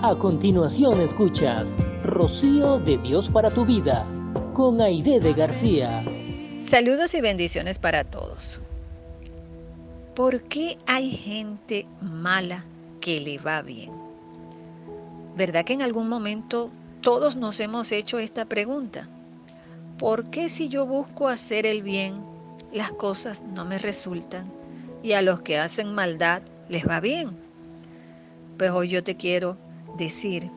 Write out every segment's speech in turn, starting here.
A continuación escuchas Rocío de Dios para tu vida con Aide de García. Saludos y bendiciones para todos. ¿Por qué hay gente mala que le va bien? ¿Verdad que en algún momento todos nos hemos hecho esta pregunta? ¿Por qué si yo busco hacer el bien, las cosas no me resultan y a los que hacen maldad les va bien? Pues hoy yo te quiero decir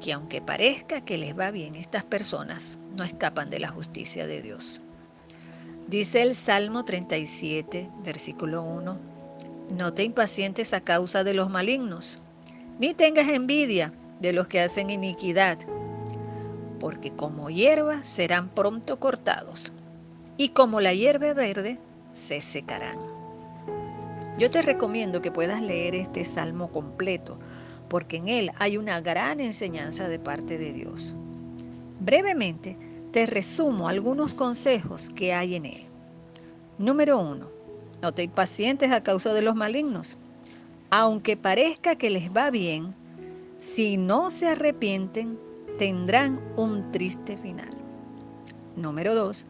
que aunque parezca que les va bien, estas personas no escapan de la justicia de Dios. Dice el Salmo 37, versículo 1, no te impacientes a causa de los malignos, ni tengas envidia de los que hacen iniquidad, porque como hierba serán pronto cortados, y como la hierba verde se secarán. Yo te recomiendo que puedas leer este salmo completo, porque en él hay una gran enseñanza de parte de Dios. Brevemente, te resumo algunos consejos que hay en él. Número uno, no te impacientes a causa de los malignos. Aunque parezca que les va bien, si no se arrepienten, tendrán un triste final. Número dos,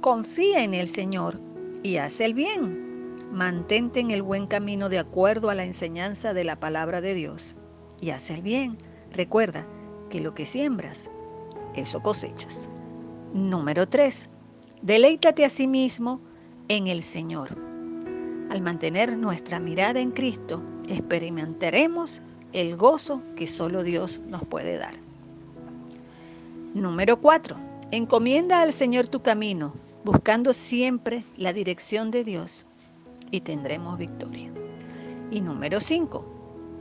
confía en el Señor y haz el bien. Mantente en el buen camino de acuerdo a la enseñanza de la palabra de Dios y hacer bien. Recuerda que lo que siembras, eso cosechas. Número 3. Deleítate a sí mismo en el Señor. Al mantener nuestra mirada en Cristo, experimentaremos el gozo que solo Dios nos puede dar. Número 4. Encomienda al Señor tu camino, buscando siempre la dirección de Dios y tendremos victoria. Y número 5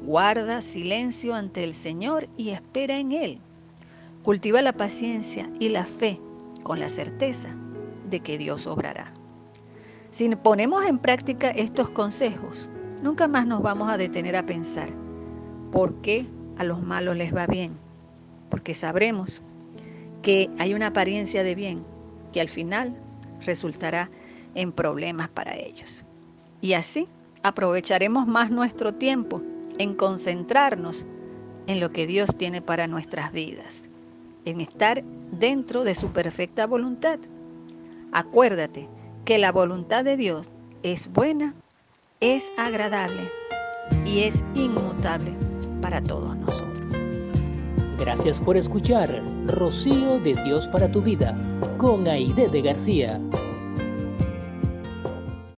Guarda silencio ante el Señor y espera en Él. Cultiva la paciencia y la fe con la certeza de que Dios obrará. Si ponemos en práctica estos consejos, nunca más nos vamos a detener a pensar por qué a los malos les va bien. Porque sabremos que hay una apariencia de bien que al final resultará en problemas para ellos. Y así aprovecharemos más nuestro tiempo en concentrarnos en lo que Dios tiene para nuestras vidas, en estar dentro de su perfecta voluntad. Acuérdate que la voluntad de Dios es buena, es agradable y es inmutable para todos nosotros. Gracias por escuchar Rocío de Dios para tu vida con Aide de García.